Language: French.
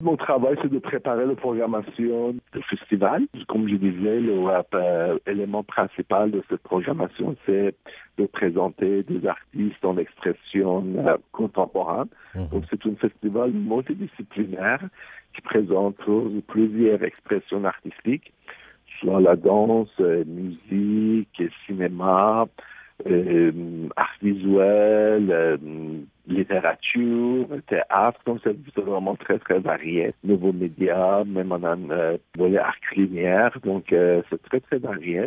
Mon travail, c'est de préparer la programmation du festival. Comme je disais, l'élément principal de cette programmation, c'est de présenter des artistes en expression euh, contemporaine. Mhm. Donc, c'est un festival multidisciplinaire qui présente plusieurs expressions artistiques, soit la danse, euh, musique, cinéma, euh, art visuel, euh, littérature, théâtre, donc c'est vraiment très très varié. Nouveaux médias, même on a un volet art culinaire, donc c'est très très varié.